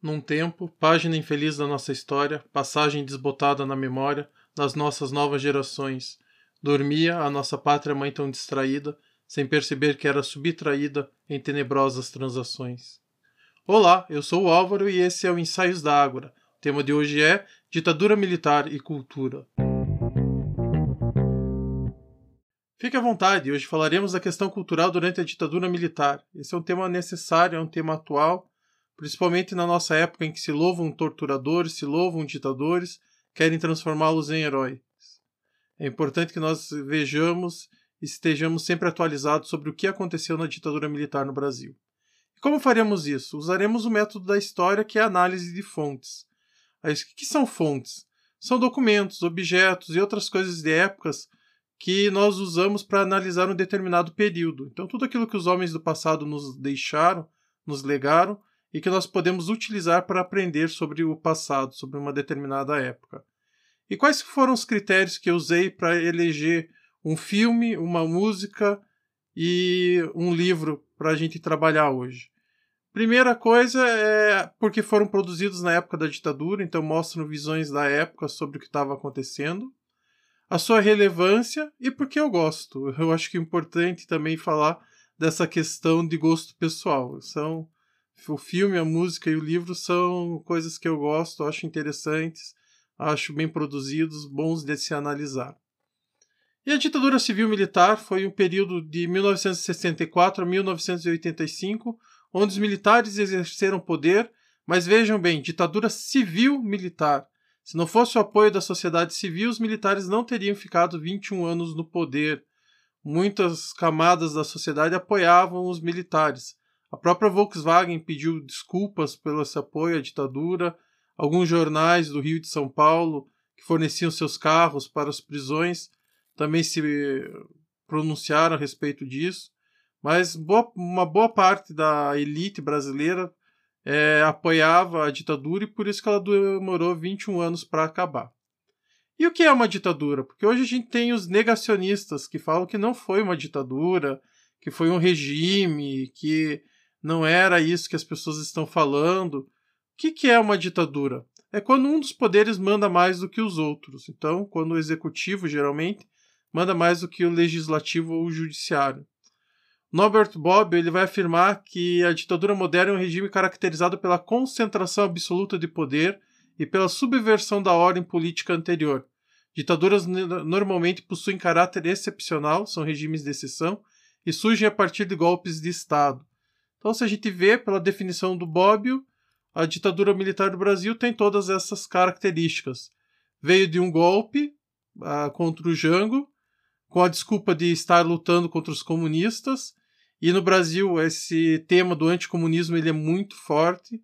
num tempo, página infeliz da nossa história, passagem desbotada na memória das nossas novas gerações. Dormia a nossa pátria mãe tão distraída, sem perceber que era subtraída em tenebrosas transações. Olá, eu sou o Álvaro e esse é o Ensaios da Ágora. O tema de hoje é Ditadura Militar e Cultura. Fique à vontade, hoje falaremos da questão cultural durante a ditadura militar. Esse é um tema necessário, é um tema atual principalmente na nossa época em que se louvam torturadores, se louvam ditadores, querem transformá-los em heróis. É importante que nós vejamos e estejamos sempre atualizados sobre o que aconteceu na ditadura militar no Brasil. E como faremos isso? Usaremos o método da história, que é a análise de fontes. O que são fontes? São documentos, objetos e outras coisas de épocas que nós usamos para analisar um determinado período. Então, tudo aquilo que os homens do passado nos deixaram, nos legaram, e que nós podemos utilizar para aprender sobre o passado, sobre uma determinada época. E quais foram os critérios que eu usei para eleger um filme, uma música e um livro para a gente trabalhar hoje? Primeira coisa é porque foram produzidos na época da ditadura, então mostram visões da época sobre o que estava acontecendo. A sua relevância e porque eu gosto. Eu acho que é importante também falar dessa questão de gosto pessoal. São o filme, a música e o livro são coisas que eu gosto, acho interessantes, acho bem produzidos, bons de se analisar. E a ditadura civil-militar foi um período de 1964 a 1985, onde os militares exerceram poder, mas vejam bem, ditadura civil-militar. Se não fosse o apoio da sociedade civil, os militares não teriam ficado 21 anos no poder. Muitas camadas da sociedade apoiavam os militares. A própria Volkswagen pediu desculpas pelo esse apoio à ditadura. Alguns jornais do Rio de São Paulo, que forneciam seus carros para as prisões, também se pronunciaram a respeito disso. Mas boa, uma boa parte da elite brasileira é, apoiava a ditadura e por isso que ela demorou 21 anos para acabar. E o que é uma ditadura? Porque hoje a gente tem os negacionistas que falam que não foi uma ditadura, que foi um regime, que não era isso que as pessoas estão falando. O que, que é uma ditadura? É quando um dos poderes manda mais do que os outros. Então, quando o executivo, geralmente, manda mais do que o legislativo ou o judiciário. Norbert Bob ele vai afirmar que a ditadura moderna é um regime caracterizado pela concentração absoluta de poder e pela subversão da ordem política anterior. Ditaduras normalmente possuem caráter excepcional, são regimes de exceção, e surgem a partir de golpes de Estado. Então, se a gente vê pela definição do Bobbio, a ditadura militar do Brasil tem todas essas características. Veio de um golpe uh, contra o Jango, com a desculpa de estar lutando contra os comunistas. E no Brasil, esse tema do anticomunismo ele é muito forte.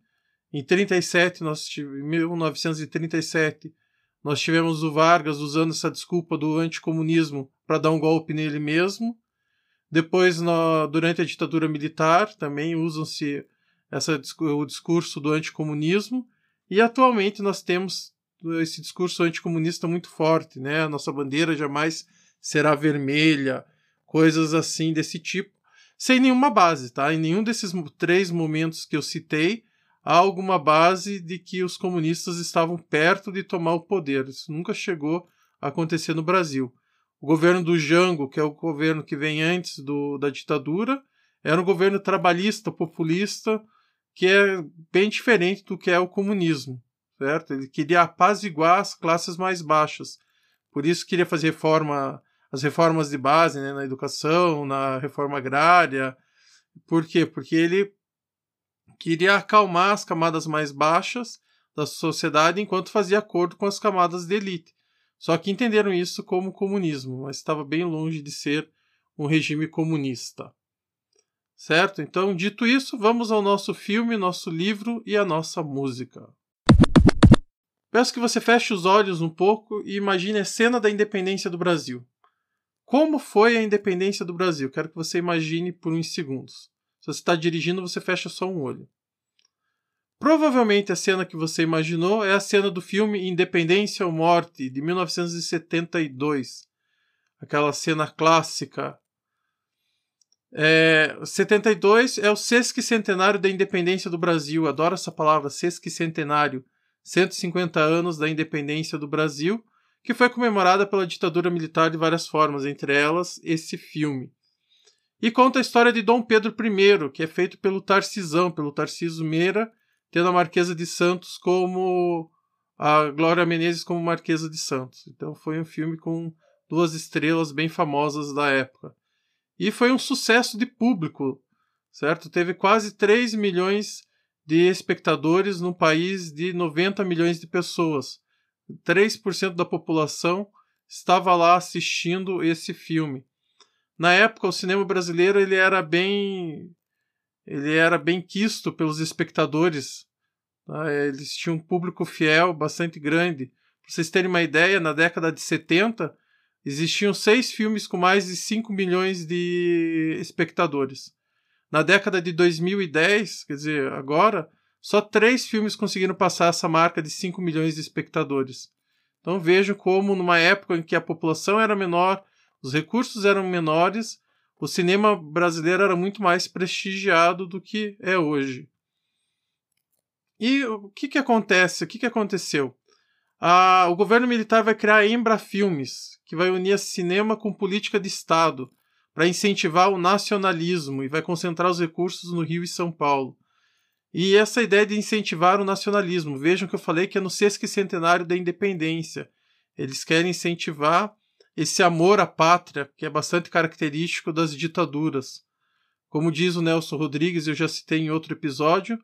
Em 37, nós tivemos, 1937, nós tivemos o Vargas usando essa desculpa do anticomunismo para dar um golpe nele mesmo. Depois, no, durante a ditadura militar, também usam-se o discurso do anticomunismo. E atualmente nós temos esse discurso anticomunista muito forte, né? A nossa bandeira jamais será vermelha, coisas assim desse tipo, sem nenhuma base, tá? Em nenhum desses três momentos que eu citei há alguma base de que os comunistas estavam perto de tomar o poder. Isso nunca chegou a acontecer no Brasil. O governo do Jango, que é o governo que vem antes do, da ditadura, era um governo trabalhista, populista, que é bem diferente do que é o comunismo, certo? Ele queria apaziguar as classes mais baixas. Por isso queria fazer reforma, as reformas de base né, na educação, na reforma agrária. Por quê? Porque ele queria acalmar as camadas mais baixas da sociedade enquanto fazia acordo com as camadas de elite. Só que entenderam isso como comunismo, mas estava bem longe de ser um regime comunista. Certo? Então, dito isso, vamos ao nosso filme, nosso livro e a nossa música. Peço que você feche os olhos um pouco e imagine a cena da independência do Brasil. Como foi a independência do Brasil? Quero que você imagine por uns segundos. Se você está dirigindo, você fecha só um olho. Provavelmente a cena que você imaginou é a cena do filme Independência ou Morte, de 1972. Aquela cena clássica. É, 72 é o sesquicentenário da independência do Brasil. Adoro essa palavra, sesquicentenário. 150 anos da independência do Brasil, que foi comemorada pela ditadura militar de várias formas, entre elas esse filme. E conta a história de Dom Pedro I, que é feito pelo Tarcisão, pelo Tarciso Meira, tendo a Marquesa de Santos como a Glória Menezes como Marquesa de Santos. Então foi um filme com duas estrelas bem famosas da época. E foi um sucesso de público, certo? Teve quase 3 milhões de espectadores num país de 90 milhões de pessoas. 3% da população estava lá assistindo esse filme. Na época, o cinema brasileiro ele era bem ele era bem quisto pelos espectadores. Tá? Eles tinham um público fiel bastante grande. Para vocês terem uma ideia, na década de 70, existiam seis filmes com mais de 5 milhões de espectadores. Na década de 2010, quer dizer, agora, só três filmes conseguiram passar essa marca de 5 milhões de espectadores. Então vejam como, numa época em que a população era menor, os recursos eram menores, o cinema brasileiro era muito mais prestigiado do que é hoje. E o que, que acontece? O que, que aconteceu? Ah, o governo militar vai criar a Embra Filmes, que vai unir cinema com política de Estado, para incentivar o nacionalismo e vai concentrar os recursos no Rio e São Paulo. E essa ideia de incentivar o nacionalismo, vejam que eu falei que é no sesquicentenário da independência. Eles querem incentivar esse amor à pátria, que é bastante característico das ditaduras. Como diz o Nelson Rodrigues, eu já citei em outro episódio,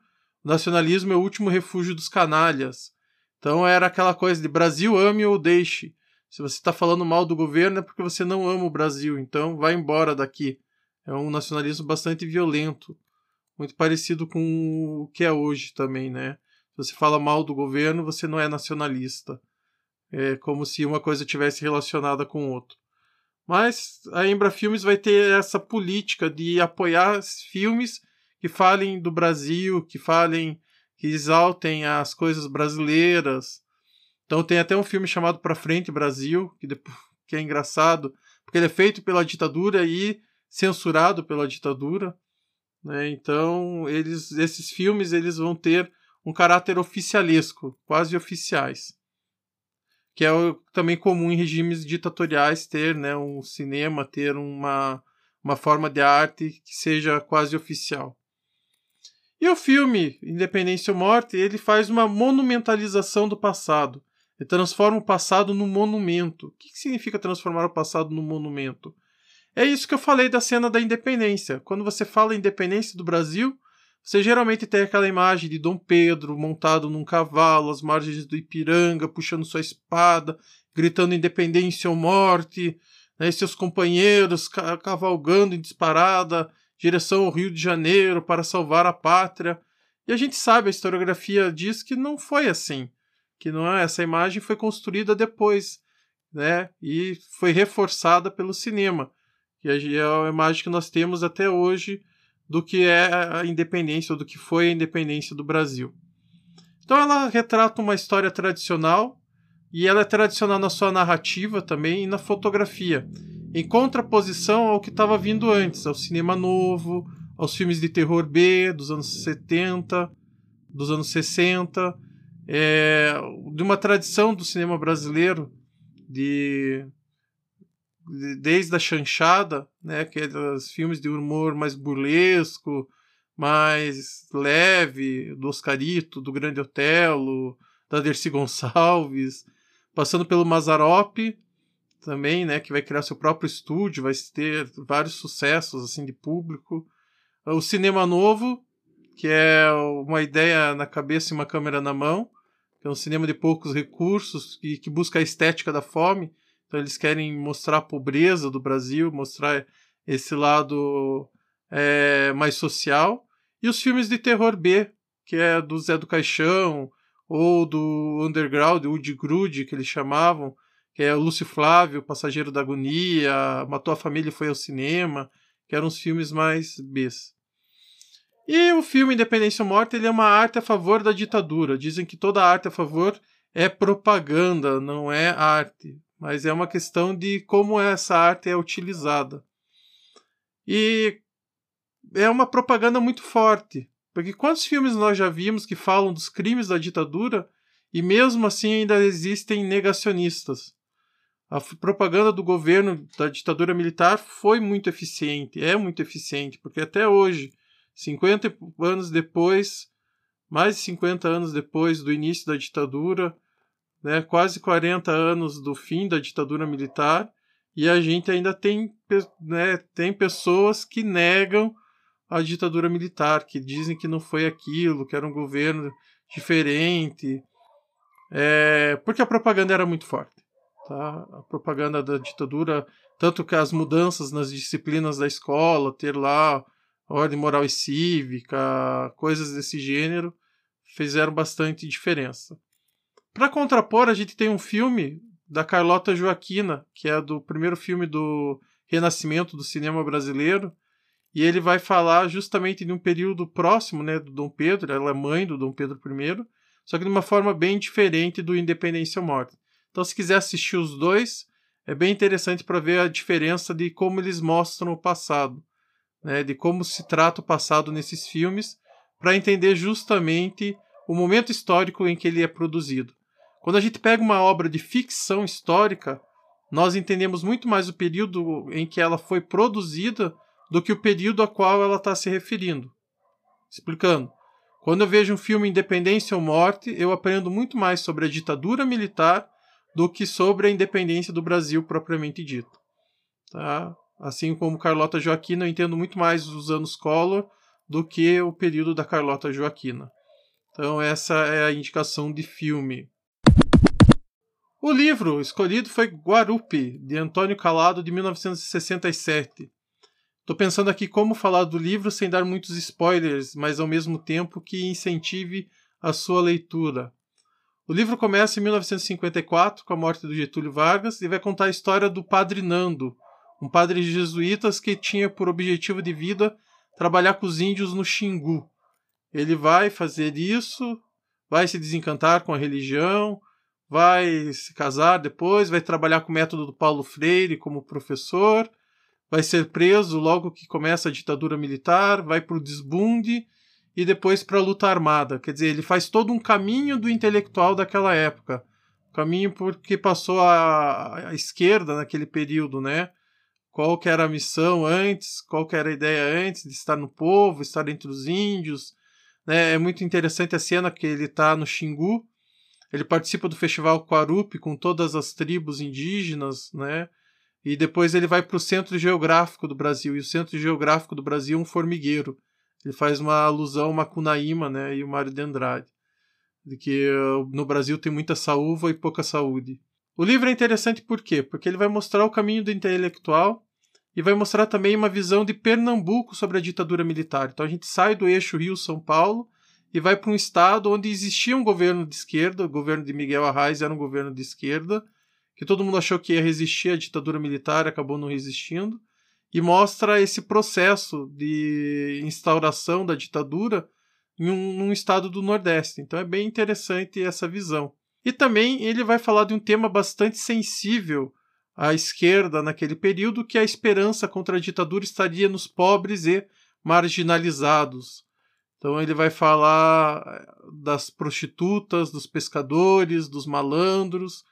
o nacionalismo é o último refúgio dos canalhas. Então era aquela coisa de Brasil ame ou deixe. Se você está falando mal do governo é porque você não ama o Brasil, então vai embora daqui. É um nacionalismo bastante violento, muito parecido com o que é hoje também, né? Se você fala mal do governo, você não é nacionalista. É como se uma coisa tivesse relacionada com outra. Mas a Embra Filmes vai ter essa política de apoiar filmes que falem do Brasil, que falem, que exaltem as coisas brasileiras. Então tem até um filme chamado Pra Frente Brasil, que, depois, que é engraçado, porque ele é feito pela ditadura e censurado pela ditadura. Né? Então eles, esses filmes eles vão ter um caráter oficialesco, quase oficiais que é também comum em regimes ditatoriais ter né, um cinema, ter uma, uma forma de arte que seja quase oficial. E o filme Independência ou Morte, ele faz uma monumentalização do passado. Ele transforma o passado num monumento. O que significa transformar o passado num monumento? É isso que eu falei da cena da independência. Quando você fala independência do Brasil, você geralmente tem aquela imagem de Dom Pedro montado num cavalo, às margens do Ipiranga, puxando sua espada, gritando independência ou morte, né, seus companheiros cavalgando em disparada, direção ao Rio de Janeiro para salvar a pátria. E a gente sabe, a historiografia diz que não foi assim, que não é, essa imagem foi construída depois, né, e foi reforçada pelo cinema. E é a imagem que nós temos até hoje do que é a independência, ou do que foi a independência do Brasil. Então ela retrata uma história tradicional e ela é tradicional na sua narrativa também e na fotografia, em contraposição ao que estava vindo antes, ao cinema novo, aos filmes de terror B dos anos 70, dos anos 60, é, de uma tradição do cinema brasileiro de desde a chanchada, né, que é dos filmes de humor mais burlesco, mais leve, do Oscarito, do Grande Otelo, da Dercy Gonçalves, passando pelo Mazarop também, né, que vai criar seu próprio estúdio, vai ter vários sucessos assim de público. O Cinema Novo, que é uma ideia na cabeça e uma câmera na mão, que é um cinema de poucos recursos e que busca a estética da fome, então eles querem mostrar a pobreza do Brasil, mostrar esse lado é, mais social. E os filmes de terror B, que é do Zé do Caixão, ou do Underground, Woody Grude, que eles chamavam, que é o Lúcio Flávio, Passageiro da Agonia, Matou a Família e Foi ao Cinema, que eram os filmes mais Bs. E o filme Independência ou Morte ele é uma arte a favor da ditadura. Dizem que toda arte a favor é propaganda, não é arte mas é uma questão de como essa arte é utilizada. E é uma propaganda muito forte. Porque quantos filmes nós já vimos que falam dos crimes da ditadura e mesmo assim ainda existem negacionistas? A propaganda do governo da ditadura militar foi muito eficiente, é muito eficiente, porque até hoje, 50 anos depois, mais de 50 anos depois do início da ditadura, né, quase 40 anos do fim da ditadura militar, e a gente ainda tem, né, tem pessoas que negam a ditadura militar, que dizem que não foi aquilo, que era um governo diferente, é, porque a propaganda era muito forte. Tá? A propaganda da ditadura, tanto que as mudanças nas disciplinas da escola, ter lá ordem moral e cívica, coisas desse gênero, fizeram bastante diferença. Para contrapor, a gente tem um filme da Carlota Joaquina, que é do primeiro filme do renascimento do cinema brasileiro, e ele vai falar justamente de um período próximo né, do Dom Pedro, ela é mãe do Dom Pedro I, só que de uma forma bem diferente do Independência ou Morte. Então, se quiser assistir os dois, é bem interessante para ver a diferença de como eles mostram o passado, né, de como se trata o passado nesses filmes, para entender justamente o momento histórico em que ele é produzido. Quando a gente pega uma obra de ficção histórica, nós entendemos muito mais o período em que ela foi produzida do que o período a qual ela está se referindo. Explicando. Quando eu vejo um filme Independência ou Morte, eu aprendo muito mais sobre a ditadura militar do que sobre a independência do Brasil propriamente dito. Tá? Assim como Carlota Joaquina, eu entendo muito mais os anos Collor do que o período da Carlota Joaquina. Então, essa é a indicação de filme. O livro escolhido foi Guarupi, de Antônio Calado, de 1967. Estou pensando aqui como falar do livro sem dar muitos spoilers, mas ao mesmo tempo que incentive a sua leitura. O livro começa em 1954, com a morte do Getúlio Vargas, e vai contar a história do Padre Nando, um padre jesuíta que tinha por objetivo de vida trabalhar com os índios no Xingu. Ele vai fazer isso, vai se desencantar com a religião, vai se casar depois, vai trabalhar com o método do Paulo Freire como professor, vai ser preso logo que começa a ditadura militar, vai para o desbunde e depois para a luta armada. Quer dizer, ele faz todo um caminho do intelectual daquela época. Caminho porque passou a, a esquerda naquele período, né? Qual que era a missão antes, qual que era a ideia antes de estar no povo, estar entre os índios. Né? É muito interessante a cena que ele está no Xingu, ele participa do festival Quarupi com todas as tribos indígenas, né? E depois ele vai para o centro geográfico do Brasil. E o centro geográfico do Brasil é um formigueiro. Ele faz uma alusão ao Macunaíma, né? E o Mário de Andrade. De que uh, no Brasil tem muita saúva e pouca saúde. O livro é interessante por quê? Porque ele vai mostrar o caminho do intelectual e vai mostrar também uma visão de Pernambuco sobre a ditadura militar. Então a gente sai do eixo Rio-São Paulo e vai para um estado onde existia um governo de esquerda, o governo de Miguel Arraes era um governo de esquerda, que todo mundo achou que ia resistir à ditadura militar, acabou não resistindo, e mostra esse processo de instauração da ditadura em um, num estado do Nordeste. Então é bem interessante essa visão. E também ele vai falar de um tema bastante sensível à esquerda naquele período, que a esperança contra a ditadura estaria nos pobres e marginalizados, então ele vai falar eh, das prostitutas, dos pescadores, dos malandros.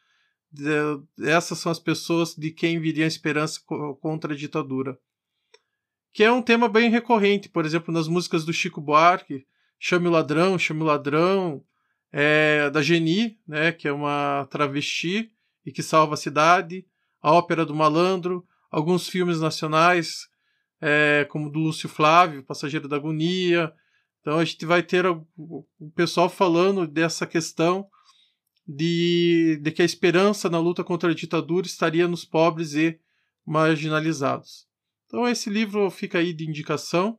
De, essas são as pessoas de quem viria a esperança contra a ditadura. Que é um tema bem recorrente, por exemplo, nas músicas do Chico Buarque, Chame o Ladrão, Chame o Ladrão, é, da Geni, né, que é uma travesti e que salva a cidade, a Ópera do Malandro, alguns filmes nacionais, é, como do Lúcio Flávio, Passageiro da Agonia, então a gente vai ter o pessoal falando dessa questão de, de que a esperança na luta contra a ditadura estaria nos pobres e marginalizados. Então esse livro fica aí de indicação,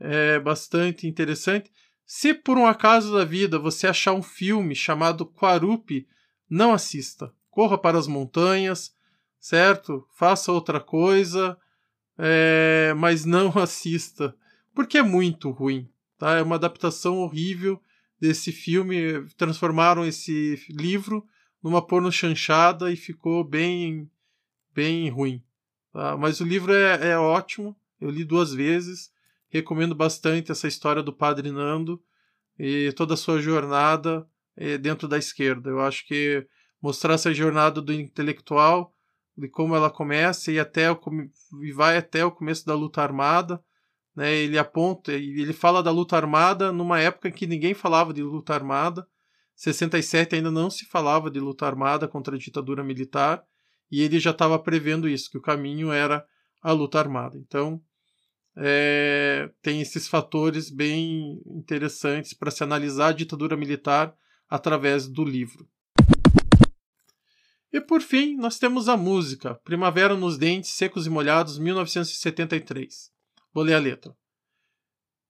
é bastante interessante. Se por um acaso da vida você achar um filme chamado Quarupi, não assista. Corra para as montanhas, certo? Faça outra coisa, é, mas não assista, porque é muito ruim. Tá? É uma adaptação horrível desse filme. Transformaram esse livro numa porno chanchada e ficou bem, bem ruim. Tá? Mas o livro é, é ótimo. Eu li duas vezes Recomendo bastante essa história do Padre Nando e toda a sua jornada eh, dentro da esquerda. Eu acho que mostrar essa jornada do intelectual, de como ela começa e até o, e vai até o começo da luta armada. Né? Ele aponta ele fala da luta armada numa época em que ninguém falava de luta armada. 67 ainda não se falava de luta armada contra a ditadura militar e ele já estava prevendo isso, que o caminho era a luta armada. Então, é, tem esses fatores bem interessantes para se analisar a ditadura militar através do livro. E por fim, nós temos a música Primavera nos Dentes, Secos e Molhados, 1973. Vou ler a letra.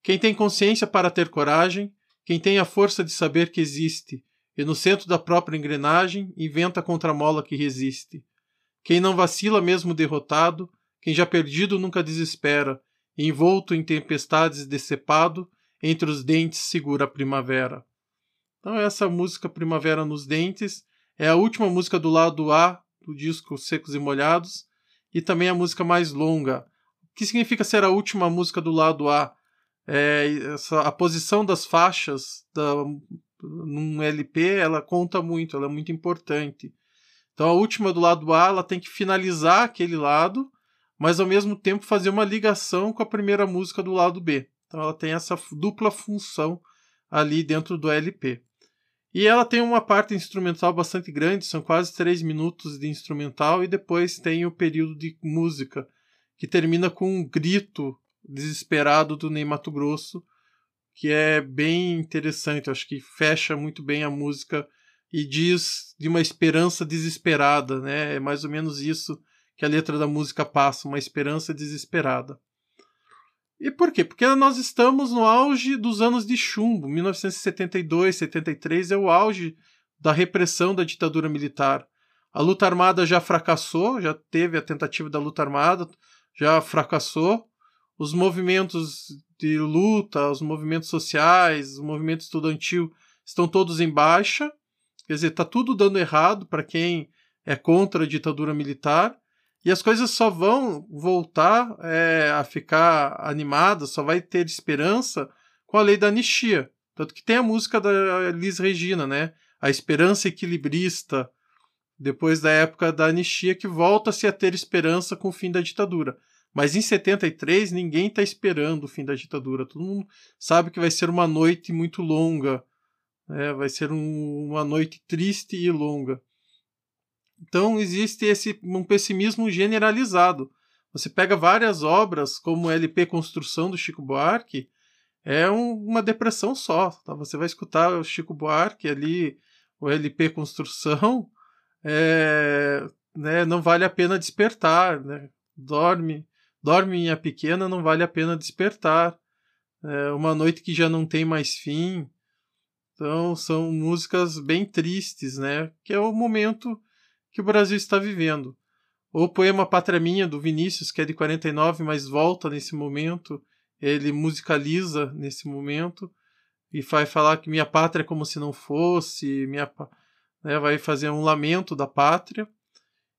Quem tem consciência para ter coragem, quem tem a força de saber que existe, e no centro da própria engrenagem inventa a mola que resiste. Quem não vacila mesmo derrotado, quem já perdido nunca desespera, envolto em tempestades decepado, entre os dentes segura a primavera. Então essa música Primavera nos Dentes é a última música do lado A do disco Secos e Molhados e também a música mais longa. Que significa ser a última música do lado A? É essa, a posição das faixas da, num LP ela conta muito, ela é muito importante. Então a última do lado A ela tem que finalizar aquele lado mas ao mesmo tempo fazer uma ligação com a primeira música do lado B. Então ela tem essa dupla função ali dentro do LP. E ela tem uma parte instrumental bastante grande, são quase três minutos de instrumental, e depois tem o período de música, que termina com um grito desesperado do Ney Mato Grosso, que é bem interessante, acho que fecha muito bem a música e diz de uma esperança desesperada, né? É mais ou menos isso que a letra da música passa, uma esperança desesperada. E por quê? Porque nós estamos no auge dos anos de chumbo. 1972, 73 é o auge da repressão da ditadura militar. A luta armada já fracassou, já teve a tentativa da luta armada, já fracassou. Os movimentos de luta, os movimentos sociais, o movimento estudantil estão todos em baixa. Quer dizer, está tudo dando errado para quem é contra a ditadura militar. E as coisas só vão voltar é, a ficar animadas, só vai ter esperança com a lei da anistia. Tanto que tem a música da Liz Regina, né? A esperança equilibrista, depois da época da anistia, que volta-se a ter esperança com o fim da ditadura. Mas em 73 ninguém está esperando o fim da ditadura. Todo mundo sabe que vai ser uma noite muito longa, né? vai ser um, uma noite triste e longa. Então existe esse um pessimismo generalizado. Você pega várias obras, como LP Construção do Chico Buarque, é um, uma depressão só. Tá? Você vai escutar o Chico Buarque ali, o LP Construção, é, né, não vale a pena despertar. Né? Dorme, dorme minha pequena, não vale a pena despertar. É uma noite que já não tem mais fim. Então são músicas bem tristes, né? Que é o momento que o Brasil está vivendo. O poema Pátria Minha, do Vinícius, que é de 49, mas volta nesse momento, ele musicaliza nesse momento e vai falar que minha pátria é como se não fosse, minha, né, vai fazer um lamento da pátria.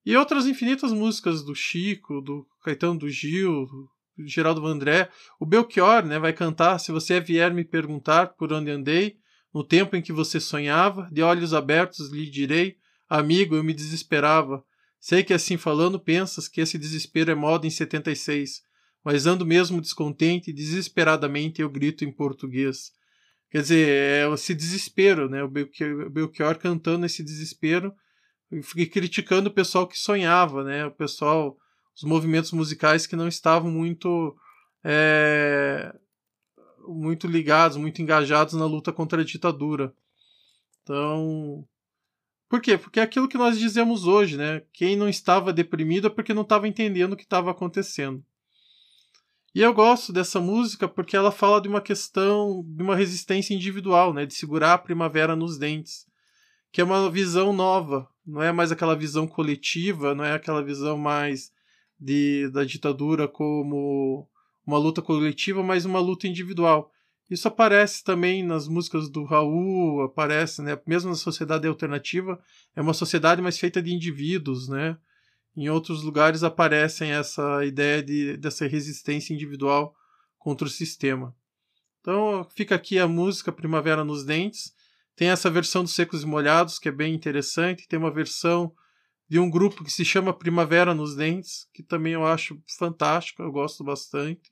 E outras infinitas músicas do Chico, do Caetano do Gil, do Geraldo Vandré. O Belchior né, vai cantar Se você vier me perguntar por onde andei, no tempo em que você sonhava, de olhos abertos lhe direi Amigo, eu me desesperava. Sei que assim falando pensas que esse desespero é moda em 76, mas ando mesmo descontente e desesperadamente eu grito em português. Quer dizer, é esse desespero, né? O Belchior, Belchior cantando esse desespero e criticando o pessoal que sonhava, né? O pessoal, os movimentos musicais que não estavam muito é, muito ligados, muito engajados na luta contra a ditadura. Então, por quê? Porque é aquilo que nós dizemos hoje, né? Quem não estava deprimido é porque não estava entendendo o que estava acontecendo. E eu gosto dessa música porque ela fala de uma questão, de uma resistência individual, né? De segurar a primavera nos dentes. Que é uma visão nova, não é mais aquela visão coletiva, não é aquela visão mais de, da ditadura como uma luta coletiva, mas uma luta individual. Isso aparece também nas músicas do Raul, aparece, né? Mesmo na sociedade alternativa, é uma sociedade mais feita de indivíduos, né? Em outros lugares aparecem essa ideia de, dessa resistência individual contra o sistema. Então fica aqui a música Primavera nos Dentes. Tem essa versão dos Secos e Molhados, que é bem interessante. Tem uma versão de um grupo que se chama Primavera nos Dentes, que também eu acho fantástico, eu gosto bastante.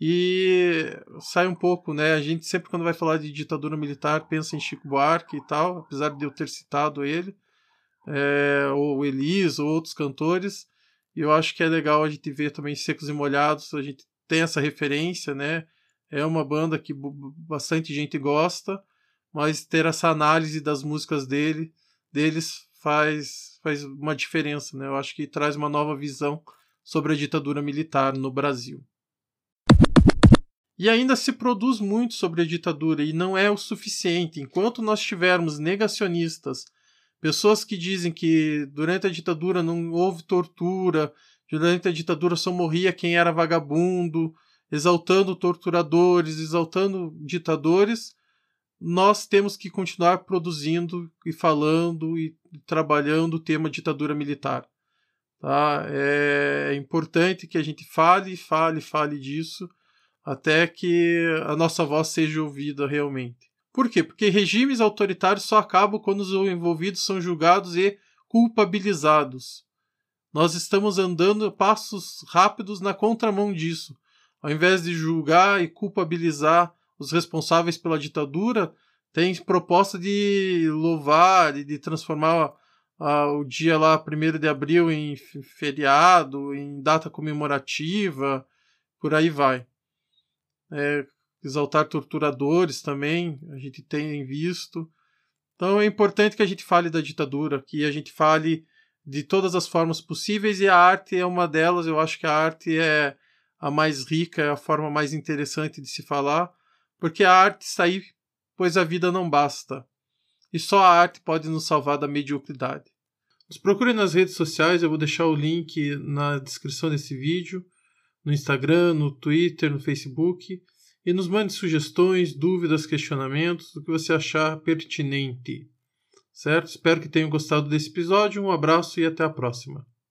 E sai um pouco, né? A gente sempre, quando vai falar de ditadura militar, pensa em Chico Buarque e tal, apesar de eu ter citado ele, é, ou Elis, ou outros cantores. E eu acho que é legal a gente ver também Secos e Molhados, a gente tem essa referência, né? É uma banda que bastante gente gosta, mas ter essa análise das músicas dele, deles faz, faz uma diferença, né? Eu acho que traz uma nova visão sobre a ditadura militar no Brasil. E ainda se produz muito sobre a ditadura e não é o suficiente. Enquanto nós tivermos negacionistas, pessoas que dizem que durante a ditadura não houve tortura, durante a ditadura só morria quem era vagabundo, exaltando torturadores, exaltando ditadores, nós temos que continuar produzindo e falando e trabalhando o tema ditadura militar. Tá? É importante que a gente fale, fale, fale disso, até que a nossa voz seja ouvida realmente. Por quê? Porque regimes autoritários só acabam quando os envolvidos são julgados e culpabilizados. Nós estamos andando passos rápidos na contramão disso. Ao invés de julgar e culpabilizar os responsáveis pela ditadura, tem proposta de louvar e de transformar o dia lá, 1 de abril, em feriado, em data comemorativa, por aí vai. É, exaltar torturadores também, a gente tem visto. Então é importante que a gente fale da ditadura, que a gente fale de todas as formas possíveis e a arte é uma delas. Eu acho que a arte é a mais rica, é a forma mais interessante de se falar, porque a arte está aí, pois a vida não basta. E só a arte pode nos salvar da mediocridade. Nos procure nas redes sociais, eu vou deixar o link na descrição desse vídeo, no Instagram, no Twitter, no Facebook, e nos mande sugestões, dúvidas, questionamentos, o que você achar pertinente. Certo? Espero que tenham gostado desse episódio. Um abraço e até a próxima.